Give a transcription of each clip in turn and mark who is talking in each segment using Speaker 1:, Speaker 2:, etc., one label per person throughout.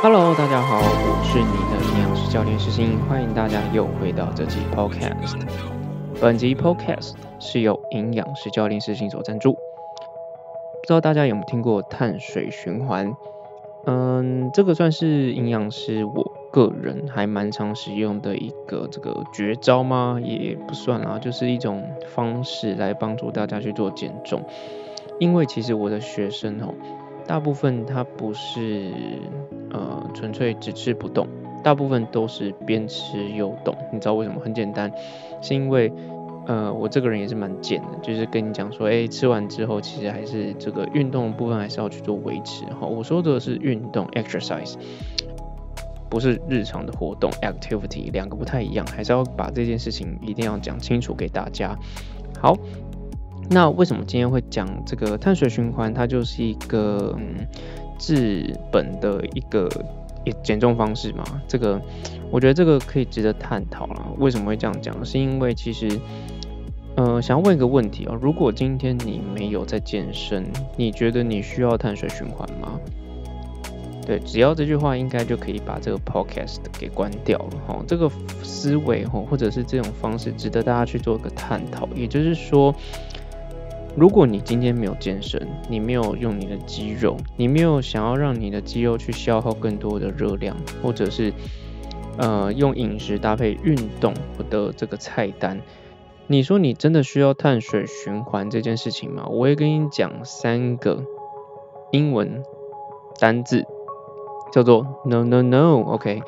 Speaker 1: Hello，大家好，我是你的营养师教练石鑫，欢迎大家又回到这期 Podcast。本集 Podcast 是由营养师教练石鑫所赞助。不知道大家有没有听过碳水循环？嗯，这个算是营养师我个人还蛮常使用的一个这个绝招吗？也不算啊，就是一种方式来帮助大家去做减重。因为其实我的学生哦。大部分它不是呃纯粹只吃不动，大部分都是边吃又动。你知道为什么？很简单，是因为呃我这个人也是蛮贱的，就是跟你讲说，哎，吃完之后其实还是这个运动的部分还是要去做维持哈。我说的是运动 exercise，不是日常的活动 activity，两个不太一样，还是要把这件事情一定要讲清楚给大家。好。那为什么今天会讲这个碳水循环？它就是一个嗯治本的一个减重方式嘛？这个我觉得这个可以值得探讨了。为什么会这样讲？是因为其实呃想要问一个问题哦，如果今天你没有在健身，你觉得你需要碳水循环吗？对，只要这句话应该就可以把这个 podcast 给关掉了哈。这个思维哈，或者是这种方式，值得大家去做一个探讨。也就是说。如果你今天没有健身，你没有用你的肌肉，你没有想要让你的肌肉去消耗更多的热量，或者是呃用饮食搭配运动的这个菜单，你说你真的需要碳水循环这件事情吗？我会跟你讲三个英文单字，叫做 no no no。OK，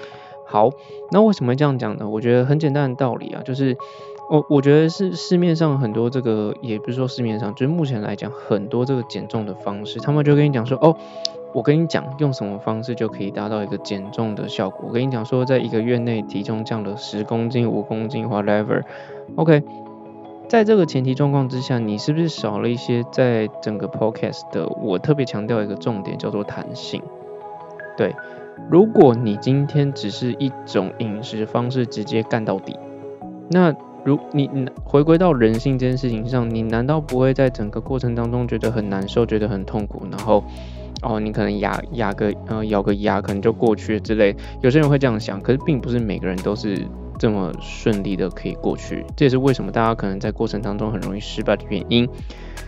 Speaker 1: 好，那为什么这样讲呢？我觉得很简单的道理啊，就是。我我觉得是市面上很多这个，也不是说市面上，就是目前来讲，很多这个减重的方式，他们就跟你讲说，哦，我跟你讲用什么方式就可以达到一个减重的效果。我跟你讲说，在一个月内体重降了十公斤、五公斤，whatever。OK，在这个前提状况之下，你是不是少了一些在整个 podcast 的？我特别强调一个重点，叫做弹性。对，如果你今天只是一种饮食方式直接干到底，那如你回归到人性这件事情上，你难道不会在整个过程当中觉得很难受，觉得很痛苦？然后，哦，你可能牙牙个呃咬个牙，可能就过去之类。有些人会这样想，可是并不是每个人都是这么顺利的可以过去。这也是为什么大家可能在过程当中很容易失败的原因。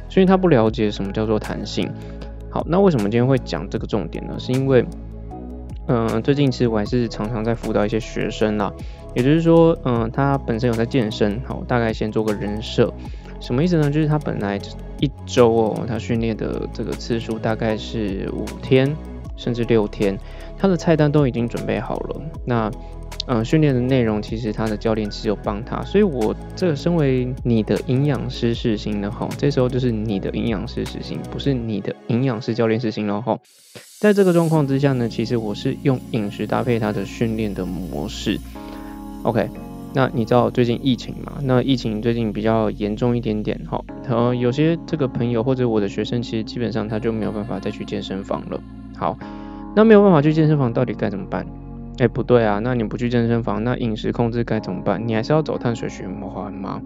Speaker 1: 所以他不了解什么叫做弹性。好，那为什么今天会讲这个重点呢？是因为，嗯，最近其实我还是常常在辅导一些学生啦。也就是说，嗯，他本身有在健身，好，大概先做个人设，什么意思呢？就是他本来一周哦，他训练的这个次数大概是五天，甚至六天，他的菜单都已经准备好了。那，嗯，训练的内容其实他的教练只有帮他，所以我这个身为你的营养师实行的哈，这时候就是你的营养师实行，不是你的营养师教练实行了哈。在这个状况之下呢，其实我是用饮食搭配他的训练的模式。OK，那你知道最近疫情嘛？那疫情最近比较严重一点点，哈，然后有些这个朋友或者我的学生，其实基本上他就没有办法再去健身房了。好，那没有办法去健身房，到底该怎么办？哎，不对啊，那你不去健身房，那饮食控制该怎么办？你还是要走碳水循环吗？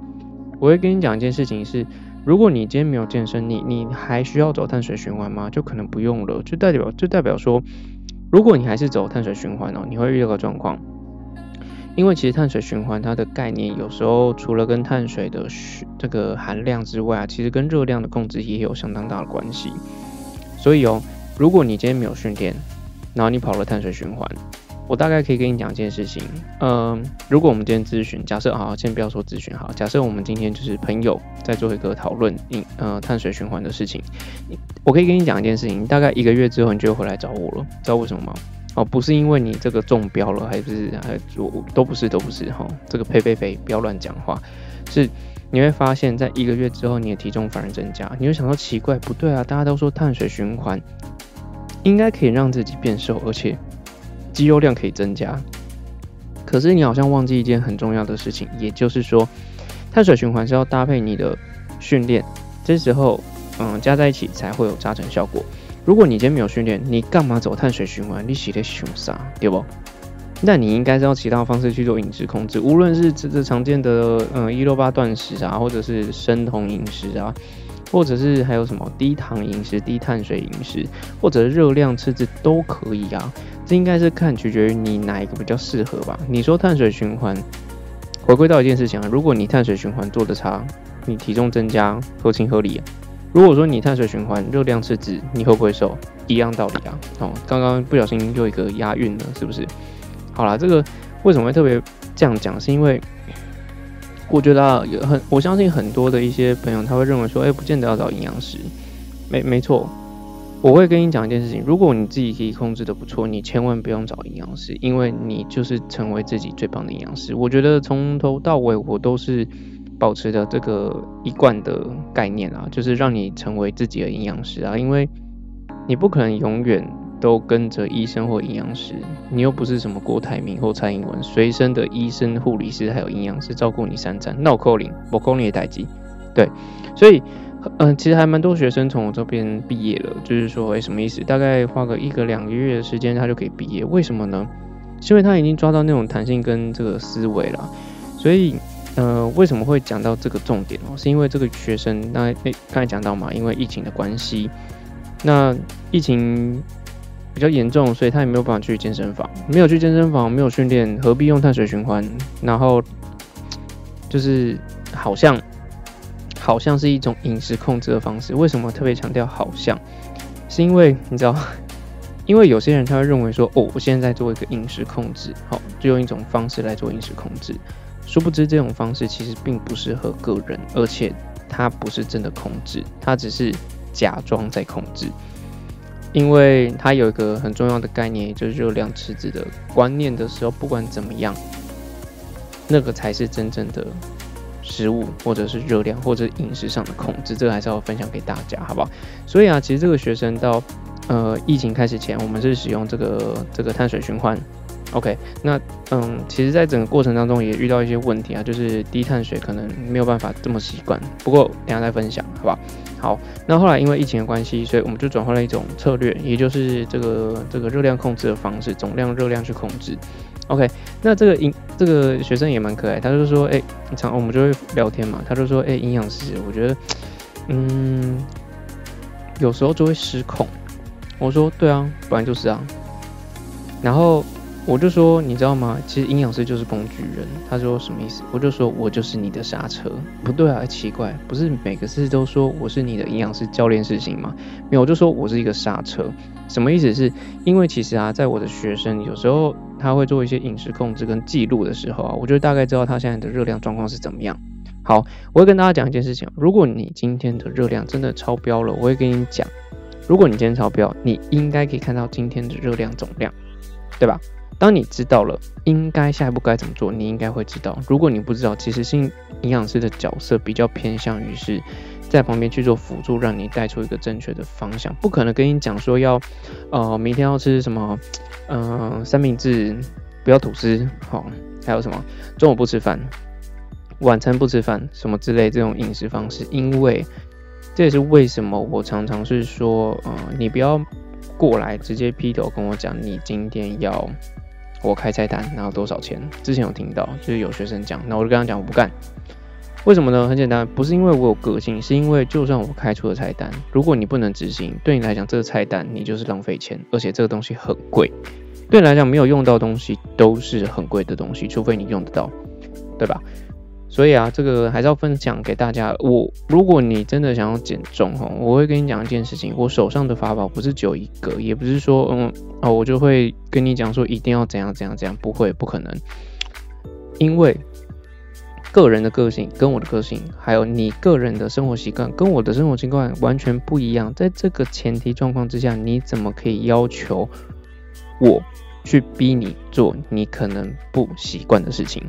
Speaker 1: 我会跟你讲一件事情是，如果你今天没有健身，你你还需要走碳水循环吗？就可能不用了，就代表就代表说，如果你还是走碳水循环哦，你会遇到个状况。因为其实碳水循环它的概念，有时候除了跟碳水的这个含量之外啊，其实跟热量的控制也有相当大的关系。所以哦，如果你今天没有训练，然后你跑了碳水循环，我大概可以跟你讲一件事情。嗯，如果我们今天咨询，假设好，先不要说咨询好，假设我们今天就是朋友在做一个讨论，饮呃碳水循环的事情，我可以跟你讲一件事情，大概一个月之后你就会回来找我了，知道为什么吗？哦，不是因为你这个中标了，还是还我都不是都不是哈，这个呸呸呸，不要乱讲话。是你会发现在一个月之后，你的体重反而增加，你会想到奇怪，不对啊，大家都说碳水循环应该可以让自己变瘦，而且肌肉量可以增加，可是你好像忘记一件很重要的事情，也就是说，碳水循环是要搭配你的训练，这时候嗯加在一起才会有加成效果。如果你今天没有训练，你干嘛走碳水循环？你洗的熊啥，对不？那你应该是用其他方式去做饮食控制，无论是这这常见的嗯一六八断食啊，或者是生酮饮食啊，或者是还有什么低糖饮食、低碳水饮食，或者热量赤字都可以啊。这应该是看取决于你哪一个比较适合吧。你说碳水循环，回归到一件事情啊，如果你碳水循环做的差，你体重增加合情合理。如果说你碳水循环、热量赤字，你会不会瘦？一样道理啊。哦，刚刚不小心又一个押韵了，是不是？好啦，这个为什么会特别这样讲？是因为我觉得啊，有很我相信很多的一些朋友他会认为说，哎，不见得要找营养师。没没错，我会跟你讲一件事情：如果你自己可以控制的不错，你千万不用找营养师，因为你就是成为自己最棒的营养师。我觉得从头到尾我都是。保持的这个一贯的概念啊，就是让你成为自己的营养师啊，因为你不可能永远都跟着医生或营养师，你又不是什么郭台铭或蔡英文随身的医生、护理师还有营养师照顾你三餐，那我扣零，我扣你也待机。对，所以嗯，其实还蛮多学生从我这边毕业了，就是说，哎，什么意思？大概花个一个两个月的时间，他就可以毕业，为什么呢？是因为他已经抓到那种弹性跟这个思维了，所以。呃，为什么会讲到这个重点哦？是因为这个学生，那那刚才讲到嘛，因为疫情的关系，那疫情比较严重，所以他也没有办法去健身房，没有去健身房，没有训练，何必用碳水循环？然后就是好像好像是一种饮食控制的方式。为什么特别强调好像？是因为你知道，因为有些人他会认为说，哦，我现在在做一个饮食控制，好，就用一种方式来做饮食控制。殊不知，这种方式其实并不适合个人，而且它不是真的控制，它只是假装在控制。因为它有一个很重要的概念，就是热量赤字的观念的时候，不管怎么样，那个才是真正的食物，或者是热量，或者饮食上的控制。这个还是要分享给大家，好不好？所以啊，其实这个学生到呃疫情开始前，我们是使用这个这个碳水循环。OK，那嗯，其实，在整个过程当中也遇到一些问题啊，就是低碳水可能没有办法这么习惯。不过等下再分享，好不好？那后来因为疫情的关系，所以我们就转换了一种策略，也就是这个这个热量控制的方式，总量热量去控制。OK，那这个营这个学生也蛮可爱，他就说，哎，常我们就会聊天嘛，他就说，哎，营养师，我觉得，嗯，有时候就会失控。我说，对啊，本来就是啊，然后。我就说，你知道吗？其实营养师就是工具人。他说什么意思？我就说我就是你的刹车。不对啊，奇怪，不是每个字都说我是你的营养师教练是行吗？没有，我就说我是一个刹车。什么意思？是因为其实啊，在我的学生有时候他会做一些饮食控制跟记录的时候啊，我就大概知道他现在的热量状况是怎么样。好，我会跟大家讲一件事情：如果你今天的热量真的超标了，我会跟你讲，如果你今天超标，你应该可以看到今天的热量总量，对吧？当你知道了应该下一步该怎么做，你应该会知道。如果你不知道，其实性营养师的角色比较偏向于是在旁边去做辅助，让你带出一个正确的方向。不可能跟你讲说要，呃，明天要吃什么，嗯，三明治，不要吐司，好，还有什么中午不吃饭，晚餐不吃饭，什么之类这种饮食方式。因为这也是为什么我常常是说，呃，你不要过来直接劈头跟我讲，你今天要。我开菜单，然后多少钱？之前有听到，就是有学生讲，那我就跟他讲，我不干。为什么呢？很简单，不是因为我有个性，是因为就算我开出了菜单，如果你不能执行，对你来讲这个菜单你就是浪费钱，而且这个东西很贵，对你来讲没有用到东西都是很贵的东西，除非你用得到，对吧？所以啊，这个还是要分享给大家。我如果你真的想要减重哈，我会跟你讲一件事情。我手上的法宝不是只有一个，也不是说嗯哦，我就会跟你讲说一定要怎样怎样怎样，不会，不可能。因为个人的个性跟我的个性，还有你个人的生活习惯跟我的生活习惯完全不一样。在这个前提状况之下，你怎么可以要求我去逼你做你可能不习惯的事情？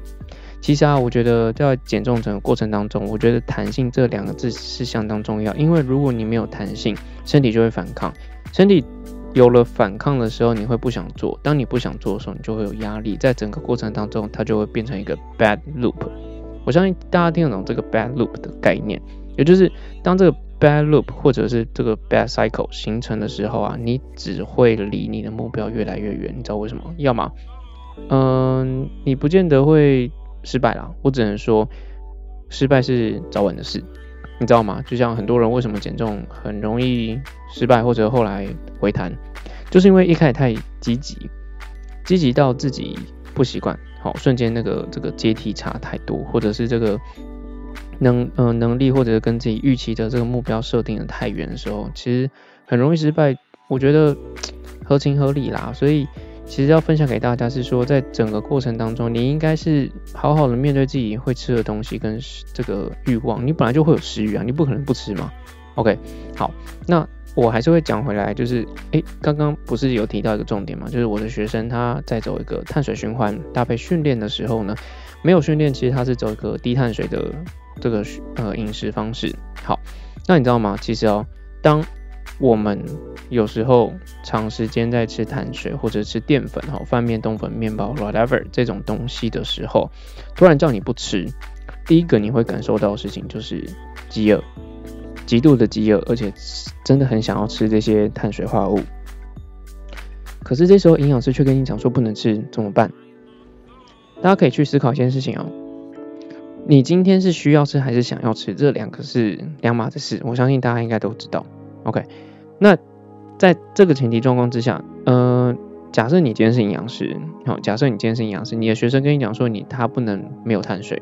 Speaker 1: 其实啊，我觉得在减重整个过程当中，我觉得弹性这两个字是相当重要。因为如果你没有弹性，身体就会反抗。身体有了反抗的时候，你会不想做。当你不想做的时候，你就会有压力。在整个过程当中，它就会变成一个 bad loop。我相信大家听得懂这个 bad loop 的概念，也就是当这个 bad loop 或者是这个 bad cycle 形成的时候啊，你只会离你的目标越来越远。你知道为什么？要么，嗯，你不见得会。失败了，我只能说，失败是早晚的事。你知道吗？就像很多人为什么减重很容易失败，或者后来回弹，就是因为一开始太积极，积极到自己不习惯，好，瞬间那个这个阶梯差太多，或者是这个能呃能力或者跟自己预期的这个目标设定的太远的时候，其实很容易失败。我觉得 合情合理啦，所以。其实要分享给大家是说，在整个过程当中，你应该是好好的面对自己会吃的东西跟这个欲望。你本来就会有食欲啊，你不可能不吃嘛。OK，好，那我还是会讲回来，就是诶，刚刚不是有提到一个重点嘛，就是我的学生他在走一个碳水循环搭配训练的时候呢，没有训练，其实他是走一个低碳水的这个呃饮食方式。好，那你知道吗？其实哦，当我们有时候长时间在吃碳水或者吃淀粉、哈饭、面、冬粉、面包，whatever 这种东西的时候，突然叫你不吃，第一个你会感受到的事情就是饥饿，极度的饥饿，而且真的很想要吃这些碳水化合物。可是这时候营养师却跟你讲说不能吃，怎么办？大家可以去思考一件事情哦，你今天是需要吃还是想要吃？这两个是两码子事，我相信大家应该都知道。OK。那在这个前提状况之下，呃，假设你今天是营养师，好，假设你今天是营养师，你的学生跟你讲说你他不能没有碳水，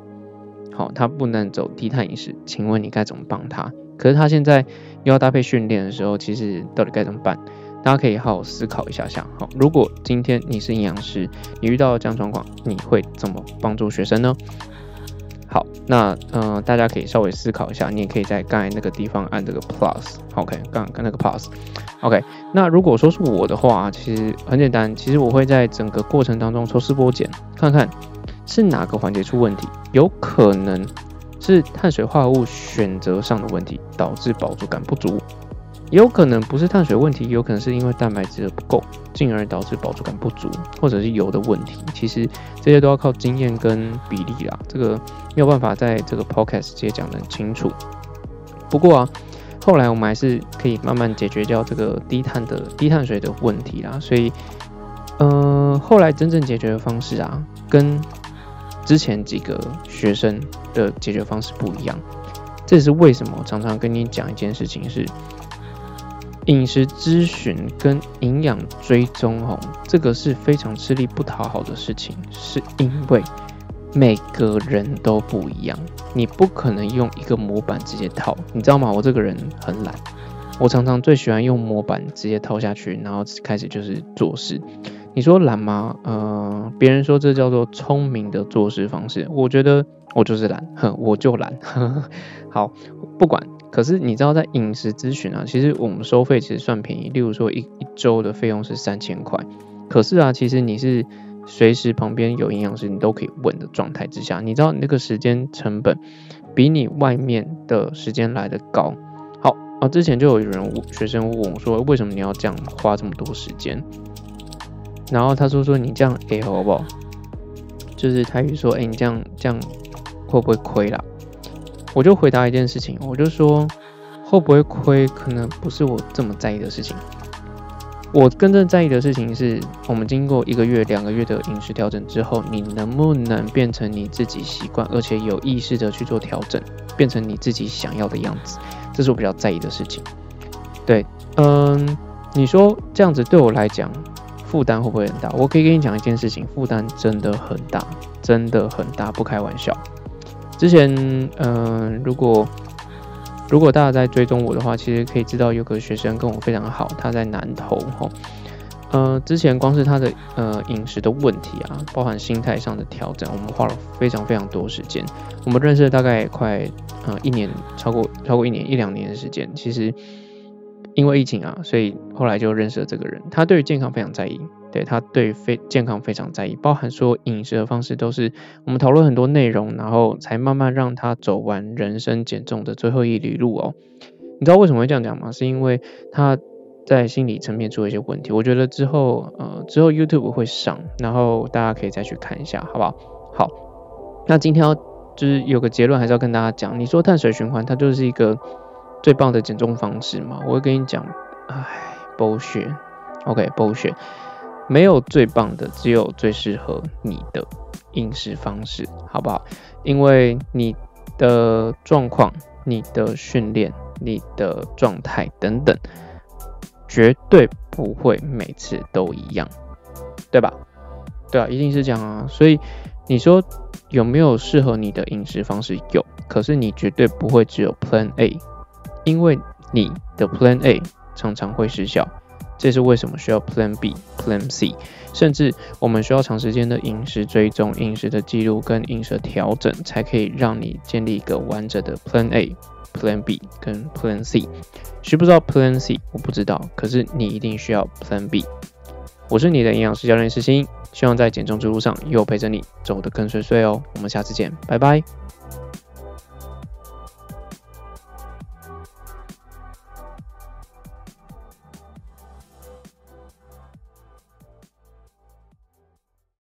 Speaker 1: 好，他不能走低碳饮食，请问你该怎么帮他？可是他现在又要搭配训练的时候，其实到底该怎么办？大家可以好好思考一下下。好，如果今天你是营养师，你遇到这样状况，你会怎么帮助学生呢？好，那嗯，大家可以稍微思考一下，你也可以在刚才那个地方按这个 plus，OK，刚刚那个 plus，OK。那如果说是我的话，其实很简单，其实我会在整个过程当中抽丝剥茧，看看是哪个环节出问题，有可能是碳水化合物选择上的问题，导致饱足感不足。有可能不是碳水问题，有可能是因为蛋白质的不够，进而导致饱足感不足，或者是油的问题。其实这些都要靠经验跟比例啦，这个没有办法在这个 podcast 直接讲得很清楚。不过啊，后来我们还是可以慢慢解决掉这个低碳的低碳水的问题啦。所以，呃，后来真正解决的方式啊，跟之前几个学生的解决方式不一样。这也是为什么常常跟你讲一件事情是。饮食咨询跟营养追踪，哦，这个是非常吃力不讨好的事情，是因为每个人都不一样，你不可能用一个模板直接套，你知道吗？我这个人很懒，我常常最喜欢用模板直接套下去，然后开始就是做事。你说懒吗？呃，别人说这叫做聪明的做事方式，我觉得我就是懒，哼，我就懒。好，不管。可是你知道，在饮食咨询啊，其实我们收费其实算便宜。例如说，一一周的费用是三千块。可是啊，其实你是随时旁边有营养师，你都可以问的状态之下，你知道你那个时间成本比你外面的时间来的高。好啊，之前就有人学生问我说，为什么你要这样花这么多时间？然后他说说你这样哎好不好？就是他语说，哎，你这样这样会不会亏啦？我就回答一件事情，我就说会不会亏，可能不是我这么在意的事情。我真正在意的事情是，我们经过一个月、两个月的饮食调整之后，你能不能变成你自己习惯，而且有意识的去做调整，变成你自己想要的样子，这是我比较在意的事情。对，嗯，你说这样子对我来讲负担会不会很大？我可以跟你讲一件事情，负担真的很大，真的很大，不开玩笑。之前，嗯，如果如果大家在追踪我的话，其实可以知道有个学生跟我非常好，他在南投哈，呃，之前光是他的呃饮食的问题啊，包含心态上的调整，我们花了非常非常多时间。我们认识了大概快呃一年，超过超过一年一两年的时间，其实。因为疫情啊，所以后来就认识了这个人。他对于健康非常在意，对他对非健康非常在意，包含说饮食的方式都是我们讨论很多内容，然后才慢慢让他走完人生减重的最后一里路哦。你知道为什么会这样讲吗？是因为他在心理层面出了一些问题。我觉得之后呃之后 YouTube 会上，然后大家可以再去看一下，好不好？好，那今天就是有个结论，还是要跟大家讲。你说碳水循环，它就是一个。最棒的减重方式嘛，我会跟你讲，唉剥削，OK，剥削没有最棒的，只有最适合你的饮食方式，好不好？因为你的状况你的训练、你的状态等等，绝对不会每次都一样，对吧？对啊，一定是这样啊。所以你说有没有适合你的饮食方式？有，可是你绝对不会只有 Plan A，因为你的 Plan A 常常会失效。这是为什么需要 Plan B、Plan C，甚至我们需要长时间的饮食追踪、饮食的记录跟饮食调整，才可以让你建立一个完整的 Plan A、Plan B 跟 Plan C。需不知道 Plan C？我不知道，可是你一定需要 Plan B。我是你的营养师教练石鑫，希望在减重之路上又陪着你走得更顺遂哦。我们下次见，拜拜。